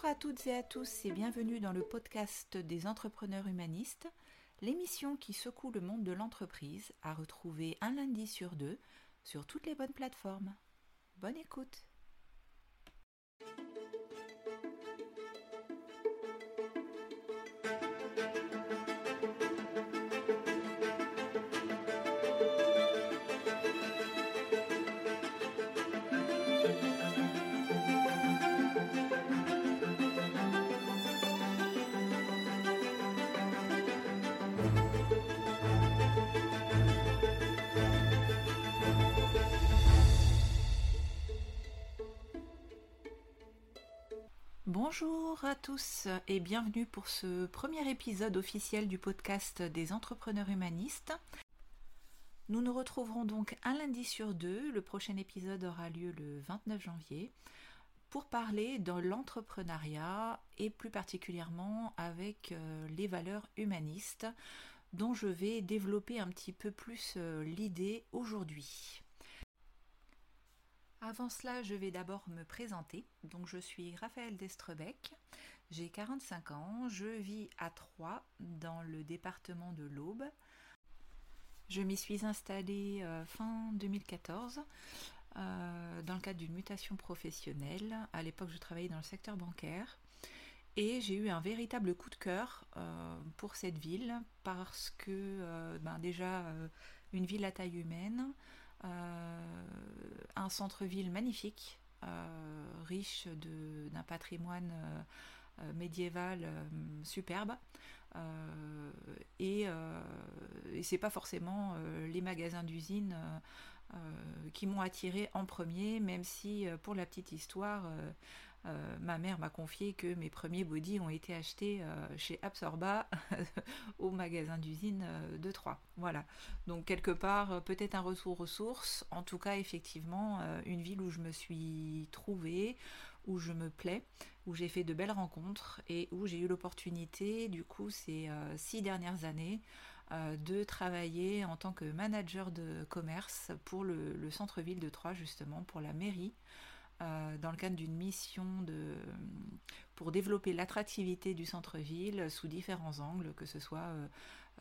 Bonjour à toutes et à tous et bienvenue dans le podcast des entrepreneurs humanistes, l'émission qui secoue le monde de l'entreprise à retrouver un lundi sur deux sur toutes les bonnes plateformes. Bonne écoute Bonjour à tous et bienvenue pour ce premier épisode officiel du podcast des entrepreneurs humanistes. Nous nous retrouverons donc un lundi sur deux, le prochain épisode aura lieu le 29 janvier, pour parler de l'entrepreneuriat et plus particulièrement avec euh, les valeurs humanistes dont je vais développer un petit peu plus euh, l'idée aujourd'hui. Avant cela, je vais d'abord me présenter. Donc, je suis Raphaël Destrebec, j'ai 45 ans, je vis à Troyes, dans le département de l'Aube. Je m'y suis installée euh, fin 2014 euh, dans le cadre d'une mutation professionnelle. À l'époque, je travaillais dans le secteur bancaire. Et j'ai eu un véritable coup de cœur euh, pour cette ville parce que ben déjà une ville à taille humaine, un centre-ville magnifique, euh, riche d'un patrimoine euh, médiéval superbe. et, et c'est pas forcément les magasins d'usine qui m'ont attiré en premier, même si pour la petite histoire, euh, ma mère m'a confié que mes premiers bodys ont été achetés euh, chez Absorba au magasin d'usine euh, de Troyes. Voilà. Donc quelque part, peut-être un retour aux sources. En tout cas, effectivement, une ville où je me suis trouvée, où je me plais, où j'ai fait de belles rencontres et où j'ai eu l'opportunité, du coup, ces six dernières années, de travailler en tant que manager de commerce pour le centre-ville de Troyes, justement, pour la mairie. Euh, dans le cadre d'une mission de, pour développer l'attractivité du centre-ville sous différents angles, que ce soit euh,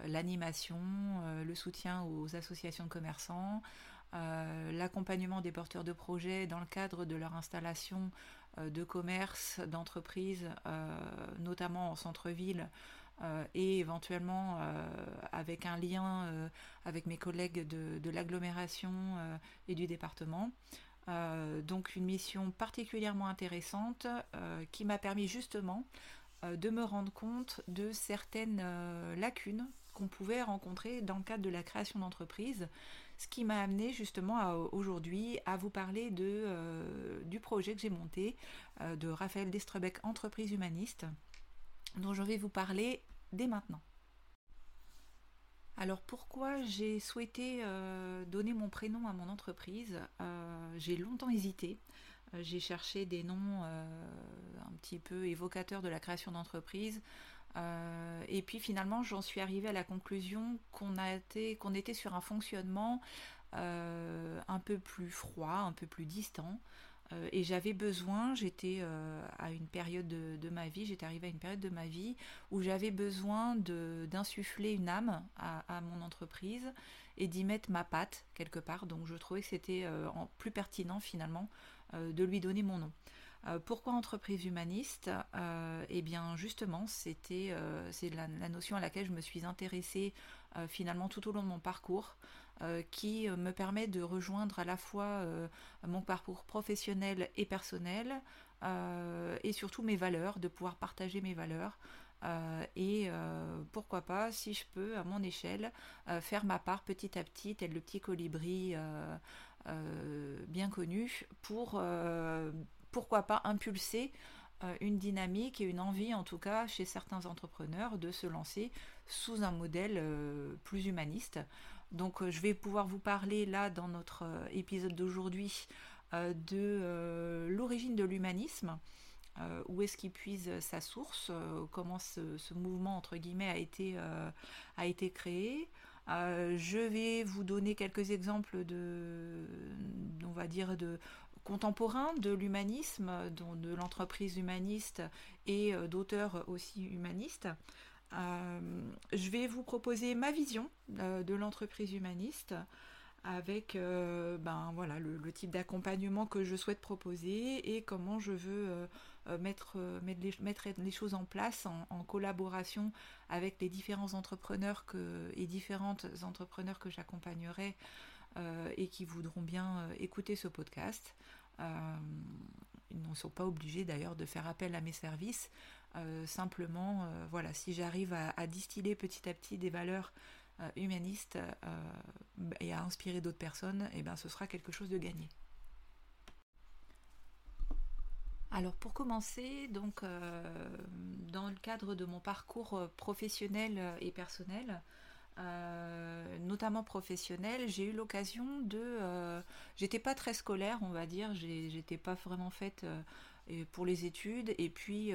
l'animation, euh, le soutien aux associations de commerçants, l'accompagnement des porteurs de projets dans le cadre de leur installation de commerce, d'entreprise, notamment en centre-ville. et éventuellement avec un lien avec mes collègues de l'agglomération et du département. Euh, donc une mission particulièrement intéressante euh, qui m'a permis justement euh, de me rendre compte de certaines lacunes qu'on pouvait rencontrer dans le cadre de la création d'entreprise, ce qui m'a amené justement aujourd'hui à vous parler du projet que j'ai monté de Raphaël Destrebec Entreprise Humaniste, dont je vais vous parler dès maintenant. Alors pourquoi j'ai souhaité euh, donner mon prénom à mon entreprise? Euh, J'ai longtemps hésité. Euh, j'ai cherché des noms un petit peu évocateurs de la création d'entreprise. et puis finalement j'en suis arrivée à la conclusion qu'on qu'on était sur un fonctionnement un peu plus froid, un peu plus distant. Euh, et j'avais besoin, j'étais euh, à une période de, ma vie, j'étais arrivée à une période de ma vie où j'avais besoin d'insuffler une âme à, mon entreprise et d'y mettre ma patte quelque part. Donc je trouvais que c'était euh, plus pertinent finalement de lui donner mon nom. pourquoi entreprise humaniste? Eh bien justement, c'était c'est la, notion à laquelle je me suis intéressée finalement tout au long de mon parcours. Euh, qui euh, me permet de rejoindre à la fois euh, mon parcours professionnel et personnel et surtout mes valeurs, de pouvoir partager mes valeurs. et pourquoi pas, si je peux, à mon échelle, faire ma part petit à petit, tel le petit colibri bien connu, pour pourquoi pas impulser une dynamique et une envie, en tout cas, chez certains entrepreneurs, de se lancer sous un modèle plus humaniste. Donc euh, je vais pouvoir vous parler là dans notre euh, épisode d'aujourd'hui euh, de l'origine de l'humanisme. où est-ce qu'il puise sa source, comment ce, mouvement entre guillemets a été, a créé. je vais vous donner quelques exemples de, on va dire, de contemporains de l'humanisme, de l'entreprise humaniste et d'auteurs aussi humanistes. Je vais vous proposer ma vision de l'entreprise humaniste avec ben, voilà, le, type d'accompagnement que je souhaite proposer et comment je veux mettre, mettre, les, mettre, les, choses en place en, collaboration avec les différents entrepreneurs que, et différentes entrepreneurs que j'accompagnerai euh, et qui voudront bien euh, écouter ce podcast. Euh, ils ne sont pas obligés d'ailleurs de faire appel à mes services. Simplement, voilà, si j'arrive à, distiller petit à petit des valeurs humanistes et à inspirer d'autres personnes, et eh ben, ce sera quelque chose de gagné. Alors pour commencer, donc dans le cadre de mon parcours professionnel et personnel, euh, notamment professionnelle, j'ai eu l'occasion de. Euh, j'étais pas très scolaire, on va dire, j'étais pas vraiment faite euh, pour les études, et puis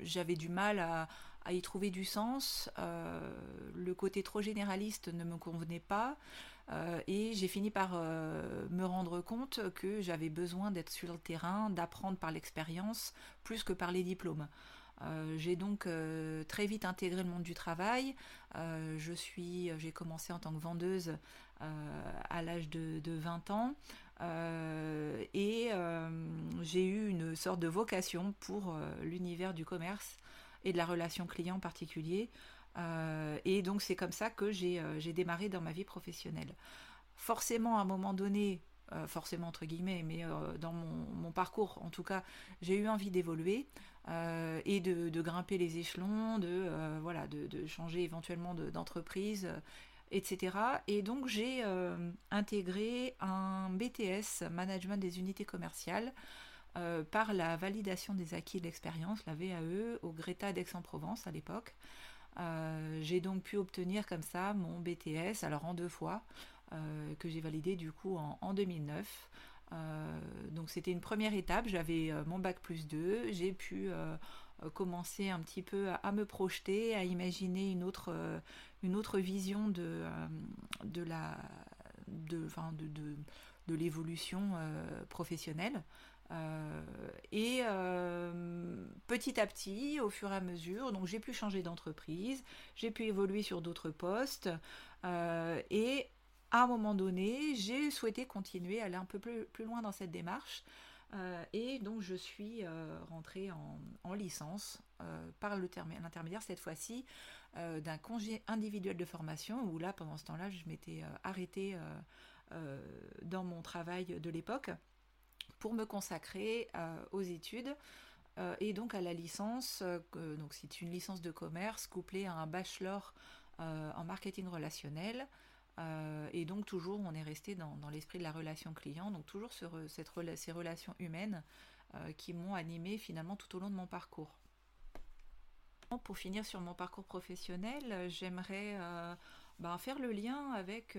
j'avais du mal à, y trouver du sens. le côté trop généraliste ne me convenait pas. et j'ai fini par me rendre compte que j'avais besoin d'être sur le terrain, d'apprendre par l'expérience, plus que par les diplômes. Euh, j'ai donc euh, très vite intégré le monde du travail. Euh, je suis, j'ai commencé en tant que vendeuse à l'âge de, 20 ans. Et j'ai eu une sorte de vocation pour l'univers du commerce et de la relation client en particulier. et donc c'est comme ça que j'ai démarré dans ma vie professionnelle. Forcément, à un moment donné, forcément entre guillemets, mais dans mon, parcours en tout cas, j'ai eu envie d'évoluer. Euh, et de, grimper les échelons, de, euh, voilà, de, changer éventuellement d'entreprise, euh, etc. Et donc j'ai intégré un BTS, Management des unités commerciales, par la validation des acquis de l'expérience, la VAE, au Greta d'Aix-en-Provence à l'époque. j'ai donc pu obtenir comme ça mon BTS, alors en deux fois, que j'ai validé du coup en, en 2009. Euh, donc c'était une première étape, j'avais euh, mon bac plus 2, j'ai pu euh, commencer un petit peu à, me projeter, à imaginer une autre, une autre vision de, l'évolution professionnelle. et petit à petit, au fur et à mesure, donc j'ai pu changer d'entreprise, j'ai pu évoluer sur d'autres postes, et à un moment donné, j'ai souhaité continuer, aller un peu plus, loin dans cette démarche. Euh, et donc je suis euh, rentrée en, licence euh, par l'intermédiaire cette fois-ci d'un congé individuel de formation où là pendant ce temps-là je m'étais arrêtée dans mon travail de l'époque pour me consacrer aux études et donc à la licence. donc c'est une licence de commerce couplée à un bachelor en marketing relationnel euh, et donc toujours, on est resté dans, l'esprit de la relation client, donc toujours sur ces relations humaines euh, qui m'ont animé finalement tout au long de mon parcours. Pour finir sur mon parcours professionnel, j'aimerais euh, ben, faire le lien avec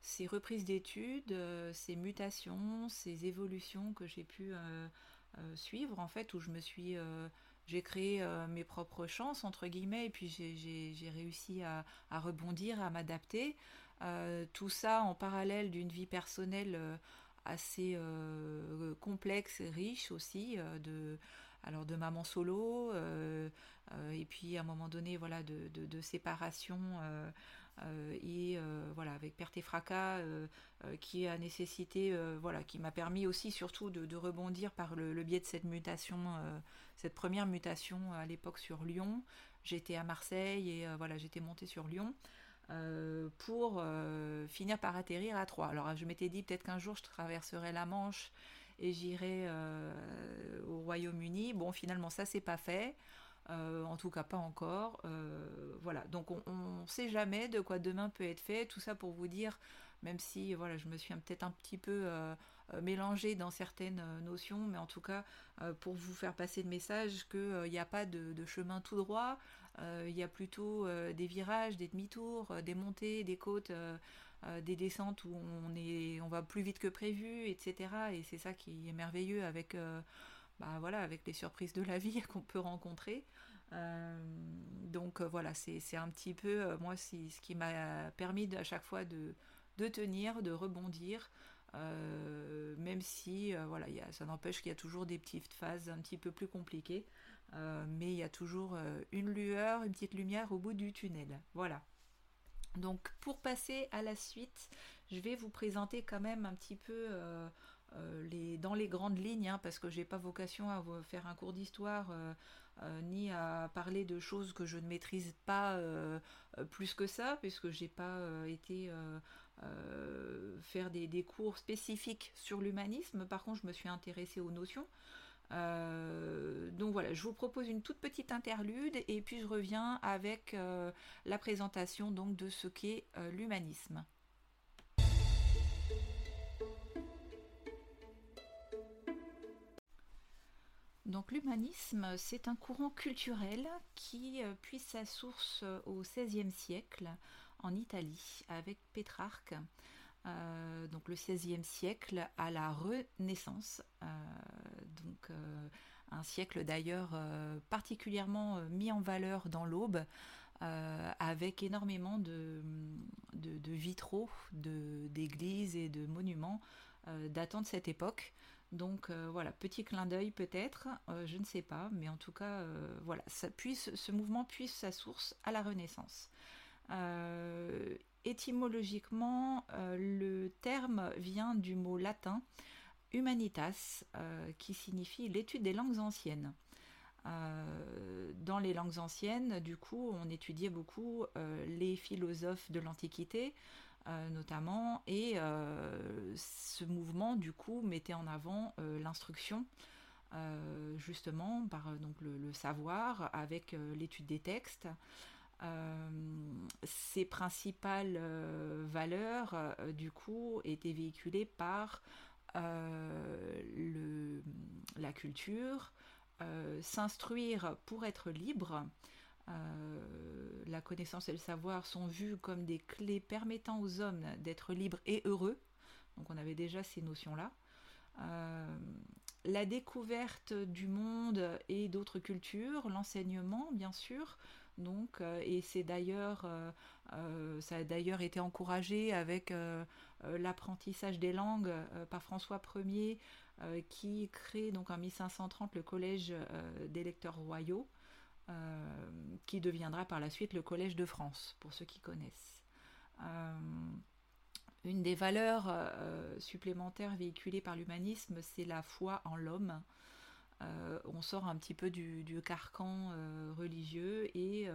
ces reprises d'études, ces mutations, ces évolutions que j'ai pu suivre en fait, où je me suis j'ai créé euh, mes propres chances, entre guillemets, et puis j'ai réussi à, rebondir, à m'adapter. Euh, tout ça en parallèle d'une vie personnelle euh, assez complexe et riche aussi, de, alors de maman solo, et puis à un moment donné, voilà, de, séparation euh, et euh, voilà avec perte et fracas euh, qui a nécessité voilà qui m'a permis aussi surtout de, rebondir par le, biais de cette mutation cette première mutation à l'époque sur Lyon j'étais à Marseille et voilà j'étais montée sur Lyon pour finir par atterrir à Troyes. Alors je m'étais dit peut-être qu'un jour je traverserai la Manche et j'irai au Royaume-Uni. Bon finalement ça c'est pas fait. Euh, en tout cas pas encore. Euh, voilà, donc on ne sait jamais de quoi demain peut être fait. Tout ça pour vous dire, même si voilà, je me suis peut-être un petit peu euh, mélangée dans certaines notions, mais en tout cas pour vous faire passer le message qu'il n'y a pas de, chemin tout droit, il y a plutôt des virages, des demi-tours, des montées, des côtes. Des descentes où on, est, on va plus vite que prévu, etc. Et c'est ça qui est merveilleux avec bah, voilà, avec les surprises de la vie qu'on peut rencontrer. Euh, donc euh, voilà, c'est un petit peu, euh, moi, ce qui m'a permis à chaque fois de, tenir, de rebondir, même si voilà, ça n'empêche qu'il y a toujours des petites phases un petit peu plus compliquées. mais il y a toujours une lueur, une petite lumière au bout du tunnel. Voilà. Donc pour passer à la suite, je vais vous présenter quand même un petit peu euh, les, dans les grandes lignes, hein, parce que j'ai pas vocation à faire un cours d'histoire euh, euh, ni à parler de choses que je ne maîtrise pas plus que ça, puisque j'ai pas été faire des, cours spécifiques sur l'humanisme. Par contre, je me suis intéressée aux notions. Donc voilà, je vous propose une toute petite interlude et puis je reviens avec la présentation donc de ce qu'est l'humanisme. Donc l'humanisme, c'est un courant culturel qui euh, puise sa source euh, au XVIe siècle en Italie avec Pétrarque. Euh, donc le XVIe siècle à la Renaissance, donc un siècle d'ailleurs particulièrement mis en valeur dans l'Aube, avec énormément de, de vitraux d'églises et de monuments datant de cette époque. Donc euh, voilà, petit clin d'œil peut-être, euh, je ne sais pas, mais en tout cas, euh, voilà, puisse, ce mouvement puisse sa source à la Renaissance. Étymologiquement, le terme vient du mot latin humanitas, qui signifie l'étude des langues anciennes. dans les langues anciennes, du coup, on étudiait beaucoup les philosophes de l'Antiquité, euh, notamment, et euh, ce mouvement du coup mettait en avant euh, l'instruction, justement par donc le, savoir avec l'étude des textes. Ces principales valeurs du coup étaient véhiculées par le, la culture, s'instruire pour être libre, euh, la connaissance et le savoir sont vus comme des clés permettant aux hommes d'être libres et heureux. Donc on avait déjà ces notions-là. Euh, la découverte du monde et d'autres cultures, l'enseignement bien sûr. Donc, euh, et c'est d'ailleurs, ça a d'ailleurs été encouragé avec l'apprentissage des langues par François Ier, qui crée donc en 1530 le collège des lecteurs royaux. Euh, qui deviendra par la suite le Collège de France, pour ceux qui connaissent. Euh, une des valeurs euh, supplémentaires véhiculées par l'humanisme, c'est la foi en l'homme. On sort un petit peu du, carcan religieux et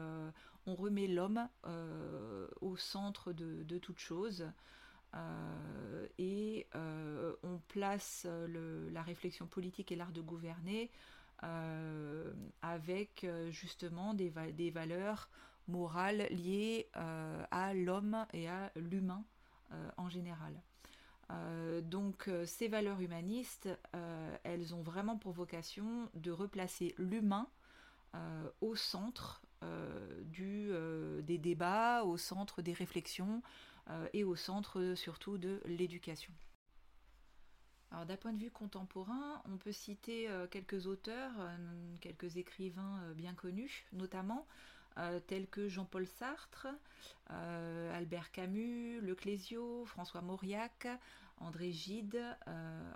on remet l'homme au centre de, toute chose. et on place la réflexion politique et l'art de gouverner euh, avec euh, justement des, valeurs morales liées euh, à l'homme et à l'humain en général. Donc ces valeurs humanistes, elles ont vraiment pour vocation de replacer l'humain au centre des débats, au centre des réflexions et au centre surtout de l'éducation. Alors d'un point de vue contemporain, on peut citer euh, quelques auteurs, euh, quelques écrivains euh, bien connus, notamment tels que Jean-Paul Sartre, Albert Camus, Le Clésio, François Mauriac, André Gide,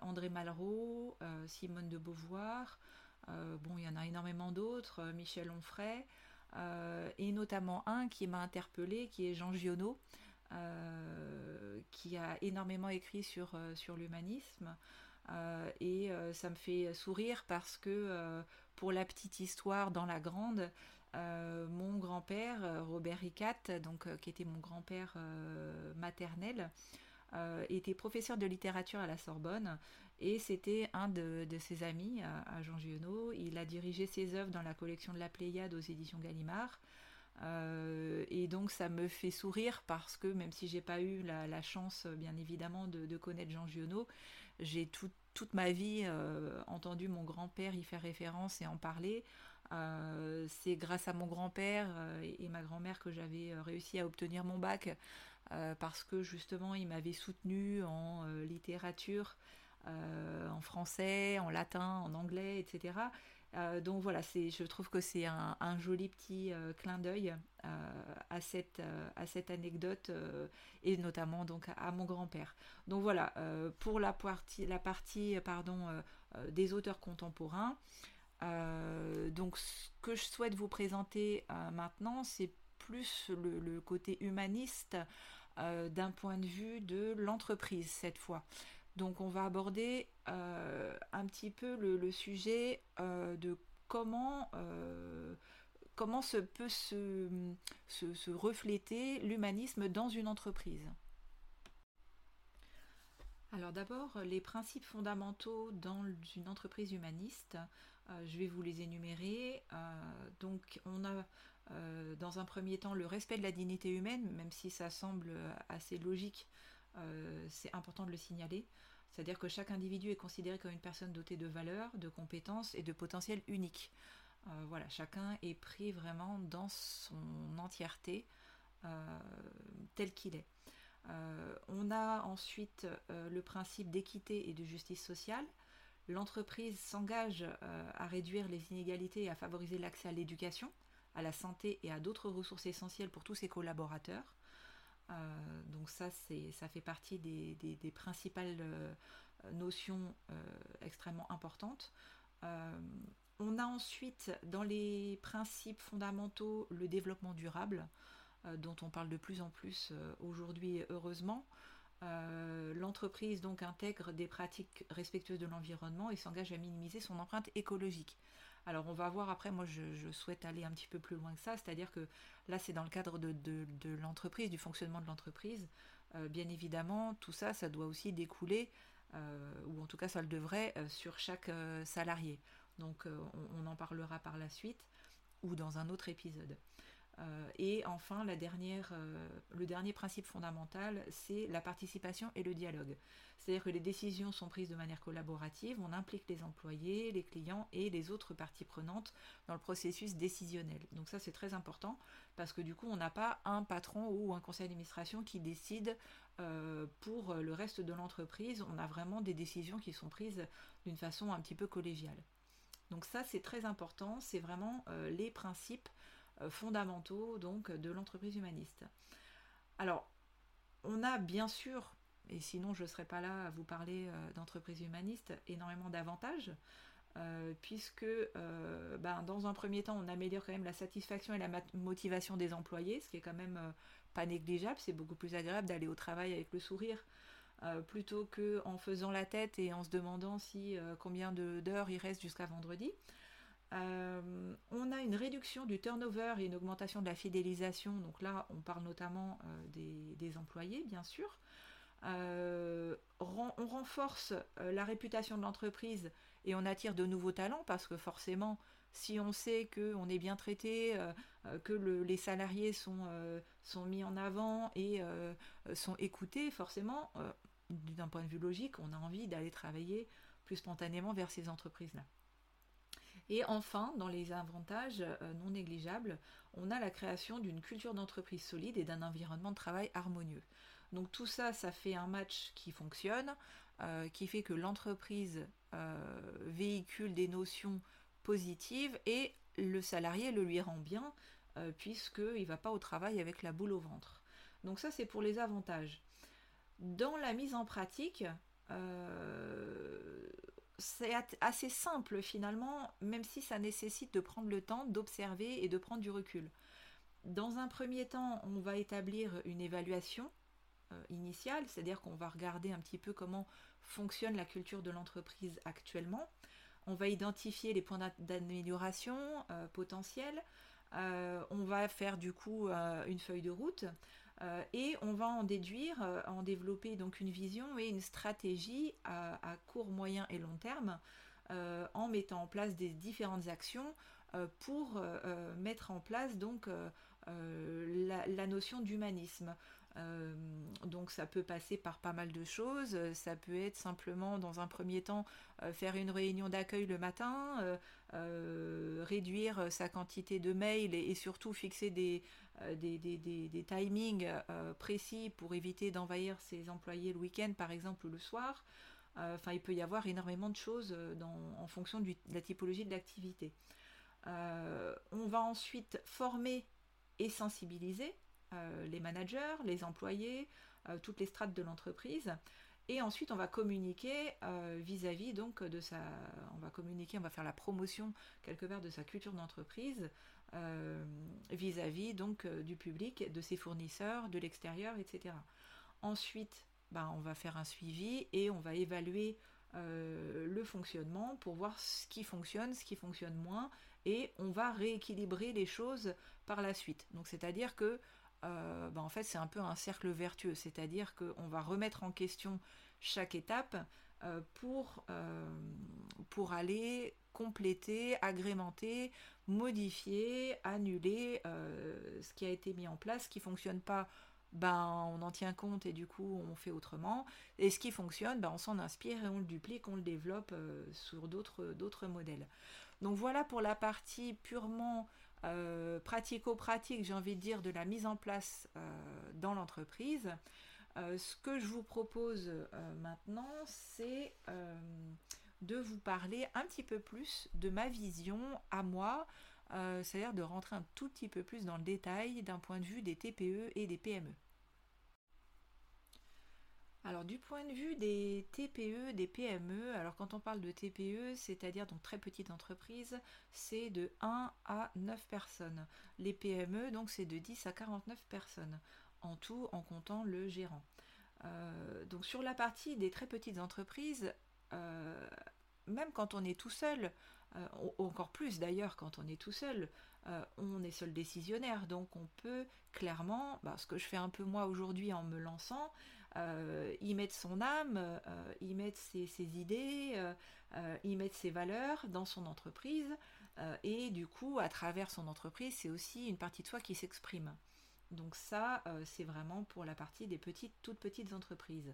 André Malraux, Simone de Beauvoir. bon, il y en a énormément d'autres, Michel Onfray, et notamment un qui m'a interpellé, qui est Jean Giono. Euh, qui a énormément écrit sur, euh, l'humanisme. Euh, et ça me fait sourire parce que pour la petite histoire dans la grande, mon grand-père, Robert Ricat, donc, qui était mon grand-père maternel, était professeur de littérature à la Sorbonne et c'était un de, ses amis à, Jean Giono. Il a dirigé ses œuvres dans la collection de la Pléiade aux éditions Gallimard. Euh, et donc ça me fait sourire parce que même si j'ai pas eu la, chance bien évidemment de, connaître Jean Giono, j'ai toute ma vie euh, entendu mon grand-père y faire référence et en parler. Euh, c'est grâce à mon grand-père et, ma grand-mère que j'avais réussi à obtenir mon bac parce que justement il m'avait soutenu en littérature en français, en latin, en anglais, etc. donc voilà, je trouve que c'est un, joli petit clin d'œil à, cette, à cette anecdote et notamment donc à, mon grand-père. Donc voilà, pour la partie, la partie pardon, des auteurs contemporains, donc ce que je souhaite vous présenter maintenant, c'est plus le, côté humaniste euh, d'un point de vue de l'entreprise cette fois. Donc on va aborder euh, un petit peu le, sujet euh, de comment, comment se peut se, se refléter l'humanisme dans une entreprise. Alors d'abord, les principes fondamentaux dans une entreprise humaniste, je vais vous les énumérer. donc on a euh, dans un premier temps, le respect de la dignité humaine, même si ça semble euh, assez logique, euh, c'est important de le signaler. C'est-à-dire que chaque individu est considéré comme une personne dotée de valeurs, de compétences et de potentiel unique. voilà, chacun est pris vraiment dans son entièreté tel qu'il est. on a ensuite le principe d'équité et de justice sociale. L'entreprise s'engage à réduire les inégalités et à favoriser l'accès à l'éducation à la santé et à d'autres ressources essentielles pour tous ses collaborateurs. Euh, donc ça, ça fait partie des, principales euh, notions euh, extrêmement importantes. on a ensuite dans les principes fondamentaux le développement durable, dont on parle de plus en plus aujourd'hui heureusement. L'entreprise donc intègre des pratiques respectueuses de l'environnement et s'engage à minimiser son empreinte écologique. Alors on va voir après, moi je, souhaite aller un petit peu plus loin que ça, c'est-à-dire que là c'est dans le cadre de, l'entreprise, du fonctionnement de l'entreprise. Euh, bien évidemment, tout ça, ça doit aussi découler, euh, ou en tout cas ça le devrait, euh, sur chaque salarié. Donc on, en parlera par la suite ou dans un autre épisode. Et enfin, dernière, le dernier principe fondamental, c'est la participation et le dialogue. C'est-à-dire que les décisions sont prises de manière collaborative, on implique les employés, les clients et les autres parties prenantes dans le processus décisionnel. Donc ça c'est très important parce que du coup on n'a pas un patron ou un conseil d'administration qui décide euh, pour le reste de l'entreprise, on a vraiment des décisions qui sont prises d'une façon un petit peu collégiale. Donc ça c'est très important, c'est vraiment euh, les principes euh, fondamentaux donc de l'entreprise humaniste. Alors on a bien sûr et sinon je ne serais pas là à vous parler euh, d'entreprise humaniste, énormément d'avantages, euh, puisque euh, ben, dans un premier temps, on améliore quand même la satisfaction et la motivation des employés, ce qui est quand même pas négligeable, c'est beaucoup plus agréable d'aller au travail avec le sourire. plutôt que en faisant la tête et en se demandant si combien d'heures il reste jusqu'à vendredi. On a une réduction du turnover et une augmentation de la fidélisation. Donc là, on parle notamment des, employés, bien sûr. Euh, on renforce euh, la réputation de l'entreprise et on attire de nouveaux talents parce que forcément, si on sait qu'on est bien traité, euh, que les salariés sont, mis en avant et sont écoutés, forcément, d'un point de vue logique, on a envie d'aller travailler plus spontanément vers ces entreprises-là. Et enfin, dans les avantages non négligeables, on a la création d'une culture d'entreprise solide et d'un environnement de travail harmonieux. Donc tout ça, ça fait un match qui fonctionne, euh, qui fait que l'entreprise euh, véhicule des notions positives et le salarié le lui rend bien euh, puisqu'il ne va pas au travail avec la boule au ventre. Donc ça, c'est pour les avantages. Dans la mise en pratique, c'est assez simple finalement, même si ça nécessite de prendre le temps d'observer et de prendre du recul. Dans un premier temps, on va établir une évaluation euh, initiale, c'est-à-dire qu'on va regarder un petit peu comment fonctionne la culture de l'entreprise actuellement. On va identifier les points d'amélioration euh, potentiels. Euh, on va faire du coup une feuille de route et on va en déduire, en développer donc une vision et une stratégie à, court, moyen et long terme en mettant en place des différentes actions pour mettre en place donc la notion d'humanisme. Euh, donc ça peut passer par pas mal de choses. Ça peut être simplement dans un premier temps euh, faire une réunion d'accueil le matin, euh, réduire sa quantité de mails et, surtout fixer des, des, des, timings précis pour éviter d'envahir ses employés le week-end par exemple ou le soir. Enfin, il peut y avoir énormément de choses en fonction de la typologie de l'activité. on va ensuite former et sensibiliser les managers, les employés, toutes les strates de l'entreprise. Et ensuite, on va communiquer vis-à-vis donc de sa, on va communiquer, on va faire la promotion quelque part de sa culture d'entreprise vis-à-vis donc du public, de ses fournisseurs, de l'extérieur, etc. Ensuite, ben, on va faire un suivi et on va évaluer le fonctionnement pour voir ce qui fonctionne, ce qui fonctionne moins, et on va rééquilibrer les choses par la suite. Donc c'est-à-dire que euh, ben, en fait c'est un peu un cercle vertueux, c'est-à-dire qu'on va remettre en question chaque étape euh, euh, pour aller compléter, agrémenter, modifier, annuler ce qui a été mis en place, ce qui ne fonctionne pas ben, on en tient compte et du coup on fait autrement. Et ce qui fonctionne, ben, on s'en inspire et on le duplique, on le développe euh, sur d'autres modèles. Donc voilà pour la partie purement euh, pratico-pratique, j'ai envie de dire, de la mise en place euh, dans l'entreprise. ce que je vous propose maintenant, c'est de vous parler un petit peu plus de ma vision à moi, c'est-à-dire de rentrer un tout petit peu plus dans le détail d'un point de vue des TPE et des PME. Alors du point de vue des TPE, des PME, alors quand on parle de TPE, c'est-à-dire donc très petites entreprises, c'est de 1 à 9 personnes. Les PME, donc c'est de 10 à 49 personnes, en tout en comptant le gérant. Euh, donc sur la partie des très petites entreprises, euh, même quand on est tout seul, euh, encore plus d'ailleurs quand on est tout seul, euh, on est seul décisionnaire, donc on peut clairement, bah, ce que je fais un peu moi aujourd'hui en me lançant, y mettre son âme, y mettre ses, idées, y mettre ses valeurs dans son entreprise, et du coup, à travers son entreprise, c'est aussi une partie de soi qui s'exprime. Donc ça, c'est vraiment pour la partie des petites, toutes petites entreprises.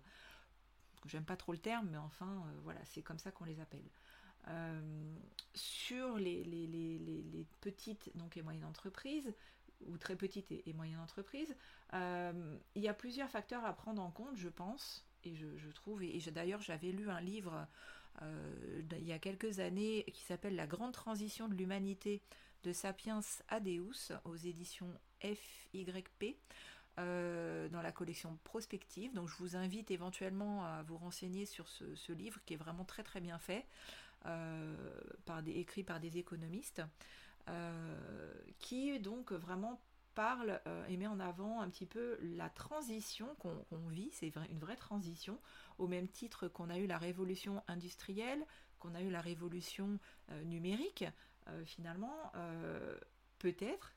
J'aime pas trop le terme, mais enfin, voilà, c'est comme ça qu'on les appelle. Euh, sur les, petites donc, et moyennes entreprises, ou très petites et, moyennes entreprises, euh, il y a plusieurs facteurs à prendre en compte, je pense, et je, trouve, et, d'ailleurs j'avais lu un livre euh, il y a quelques années qui s'appelle La grande transition de l'humanité de Sapiens Adeus aux éditions FYP. Dans la collection prospective. Donc je vous invite éventuellement à vous renseigner sur ce livre qui est vraiment très très bien fait. Euh, par des, écrits par des économistes, euh, qui donc vraiment parle euh, et met en avant un petit peu la transition qu'on vit, c'est une vraie transition, au même titre qu'on a eu la révolution industrielle, qu'on a eu la révolution numérique, finalement, peut-être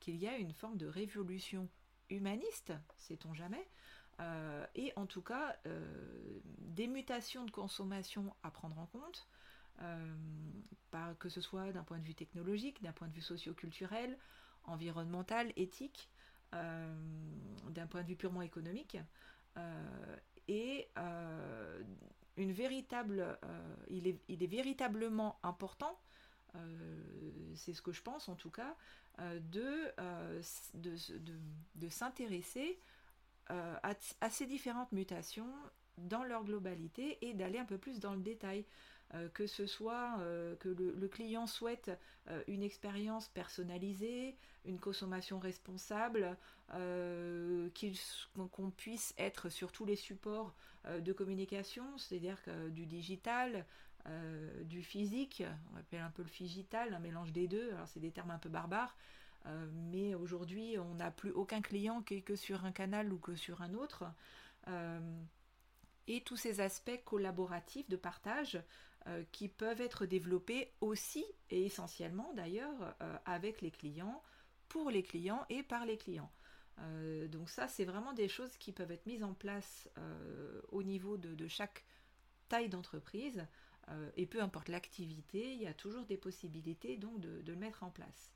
qu'il y a une forme de révolution humaniste, sait-on jamais, et en tout cas des mutations de consommation à prendre en compte, euh, que ce soit d'un point de vue technologique, d'un point de vue socio-culturel, environnemental, éthique, euh, d'un point de vue purement économique. Euh, et une véritable, il, est, il, est, véritablement important, c'est ce que je pense en tout cas, de, de, de, s'intéresser à, ces différentes mutations dans leur globalité et d'aller un peu plus dans le détail. Euh, que ce soit euh, que le, client souhaite euh, une expérience personnalisée, une consommation responsable, qu'on puisse être sur tous les supports de communication, c'est-à-dire du digital, du physique, on appelle un peu le figital, un mélange des deux, alors c'est des termes un peu barbares, mais aujourd'hui on n'a plus aucun client que sur un canal ou que sur un autre et tous ces aspects collaboratifs de partage euh, qui peuvent être développés aussi et essentiellement d'ailleurs euh, avec les clients, pour les clients et par les clients. Euh, donc ça, c'est vraiment des choses qui peuvent être mises en place au niveau de, chaque taille d'entreprise. Et peu importe l'activité, il y a toujours des possibilités donc de, le mettre en place.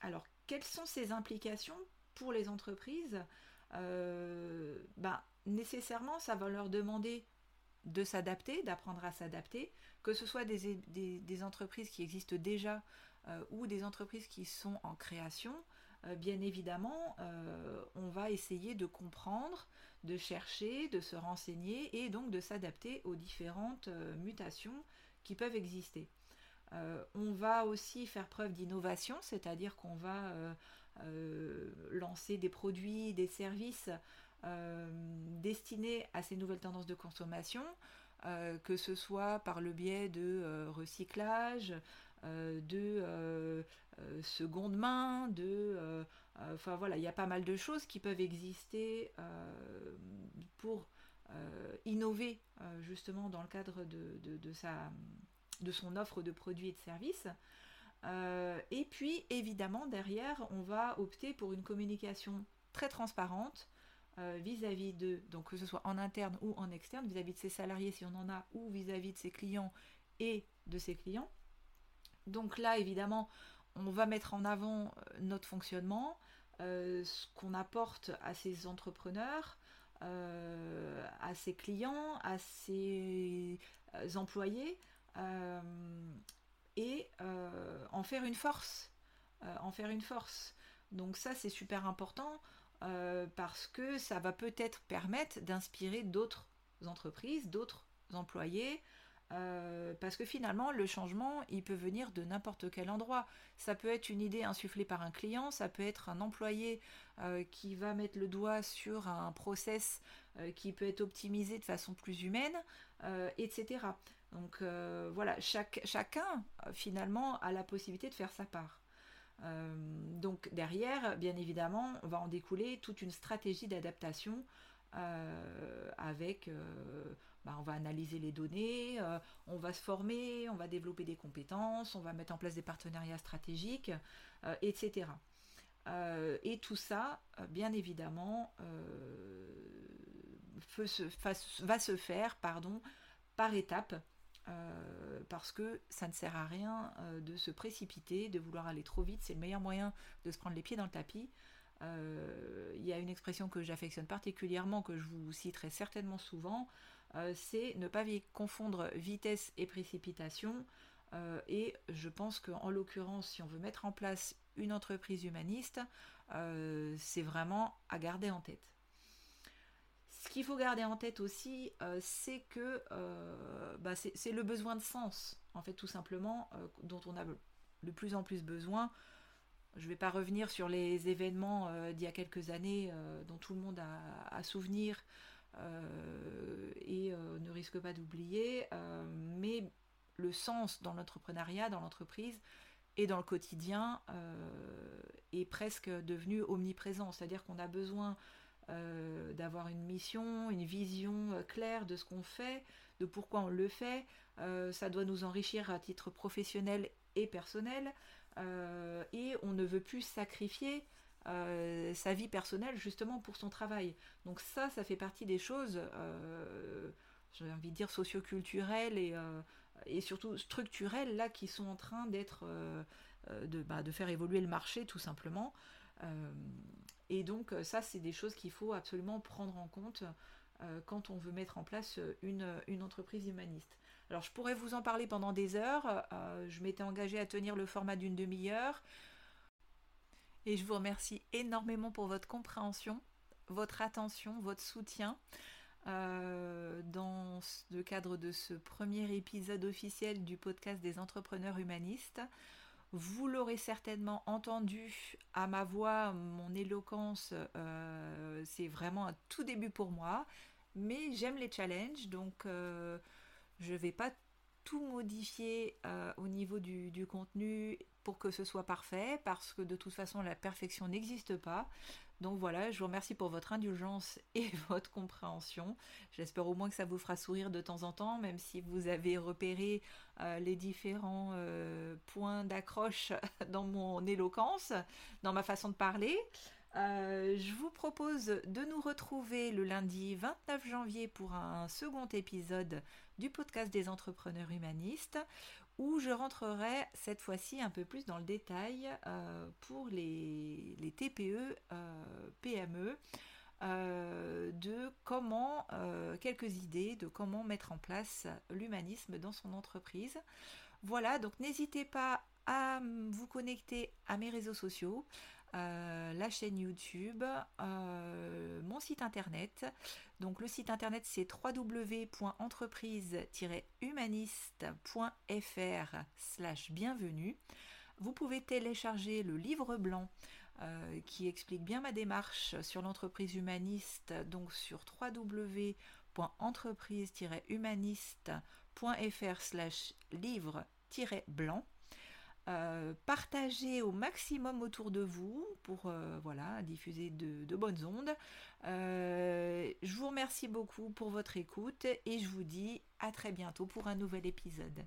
Alors, quelles sont ces implications pour les entreprises? Ben, Nécessairement, ça va leur demander de s'adapter, d'apprendre à s'adapter, que ce soit des, entreprises qui existent déjà euh, ou des entreprises qui sont en création. bien évidemment, on va essayer de comprendre, de chercher, de se renseigner et donc de s'adapter aux différentes mutations qui peuvent exister. on va aussi faire preuve d'innovation, c'est-à-dire qu'on va lancer des produits, des services destinés à ces nouvelles tendances de consommation, euh, que ce soit par le biais de euh, recyclage, euh, de seconde main, de... Enfin voilà, il y a pas mal de choses qui peuvent exister pour innover justement dans le cadre de, sa, de son offre de produits et de services. et puis évidemment derrière, on va opter pour une communication très transparente, euh, vis-à-vis de, donc que ce soit en interne ou en externe, vis-à-vis de ses salariés si on en a, ou vis-à-vis de ses clients et de ses clients. Donc là, évidemment, on va mettre en avant euh, notre fonctionnement, euh, ce qu'on apporte à ses entrepreneurs, à ses clients, à ses employés, et en faire une force. en faire une force. Donc ça, c'est super important. Euh, parce que ça va peut-être permettre d'inspirer d'autres entreprises, d'autres employés, euh, parce que finalement, le changement, il peut venir de n'importe quel endroit. Ça peut être une idée insufflée par un client, ça peut être un employé euh, qui va mettre le doigt sur un process qui peut être optimisé de façon plus humaine, etc. Donc voilà, chacun finalement a la possibilité de faire sa part. Euh, donc derrière, bien évidemment, on va en découler toute une stratégie d'adaptation euh, avec, euh, bah, on va analyser les données, on va se former, on va développer des compétences, on va mettre en place des partenariats stratégiques, etc. et tout ça, bien évidemment, va se faire pardon, par étapes euh, parce que ça ne sert à rien euh, de se précipiter, de vouloir aller trop vite. C'est le meilleur moyen de se prendre les pieds dans le tapis. Euh, il y a une expression que j'affectionne particulièrement, que je vous citerai certainement souvent, c'est ne pas confondre vitesse et précipitation. et je pense qu'en l'occurrence, si on veut mettre en place une entreprise humaniste, c'est vraiment à garder en tête. Ce qu'il faut garder en tête aussi, euh, c'est que euh, bah, c'est le besoin de sens, en fait, tout simplement, euh, dont on a de plus en plus besoin. Je ne vais pas revenir sur les événements d'il y a quelques années dont tout le monde a, souvenir et ne risque pas d'oublier, mais le sens dans l'entrepreneuriat, dans l'entreprise et dans le quotidien est presque devenu omniprésent. C'est-à-dire qu'on a besoin euh, d'avoir une mission, une vision euh, claire de ce qu'on fait, de pourquoi on le fait. Euh, ça doit nous enrichir à titre professionnel et personnel. et on ne veut plus sacrifier sa vie personnelle justement pour son travail. Donc ça, ça fait partie des choses, j'ai envie de dire, socioculturelles et, et surtout structurelles, là, qui sont en train d'être... de, bah, de, faire évoluer le marché tout simplement. Et donc euh, ça, c'est des choses qu'il faut absolument prendre en compte euh, quand on veut mettre en place euh, une, entreprise humaniste. Alors je pourrais vous en parler pendant des heures, je m'étais engagée à tenir le format d'une demi-heure, et je vous remercie énormément pour votre compréhension, votre attention, votre soutien dans le cadre de ce premier épisode officiel du podcast des entrepreneurs humanistes. Vous l'aurez certainement entendu à ma voix, mon éloquence, euh, c'est vraiment un tout début pour moi. Mais j'aime les challenges, donc euh, je ne vais pas tout modifier euh, au niveau du, contenu pour que ce soit parfait, parce que de toute façon la perfection n'existe pas. Donc voilà, je vous remercie pour votre indulgence et votre compréhension. J'espère au moins que ça vous fera sourire de temps en temps, même si vous avez repéré euh, les différents euh, points d'accroche dans mon éloquence, dans ma façon de parler. Euh, je vous propose de nous retrouver le lundi 29 janvier pour un second épisode du podcast des entrepreneurs humanistes où je rentrerai cette fois-ci un peu plus dans le détail euh, pour les, TPE, euh, PME, de comment, quelques idées de comment mettre en place l'humanisme dans son entreprise. Voilà, donc n'hésitez pas à vous connecter à mes réseaux sociaux, la chaîne YouTube, mon site internet. Donc le site internet c'est www.entreprise-humaniste.fr slash bienvenue. Vous pouvez télécharger le livre blanc euh, qui explique bien ma démarche sur l'entreprise humaniste, donc sur www.entreprise-humaniste.fr slash livre-blanc. Euh, partagez au maximum autour de vous pour euh, voilà, diffuser de, bonnes ondes. je vous remercie beaucoup pour votre écoute et je vous dis à très bientôt pour un nouvel épisode.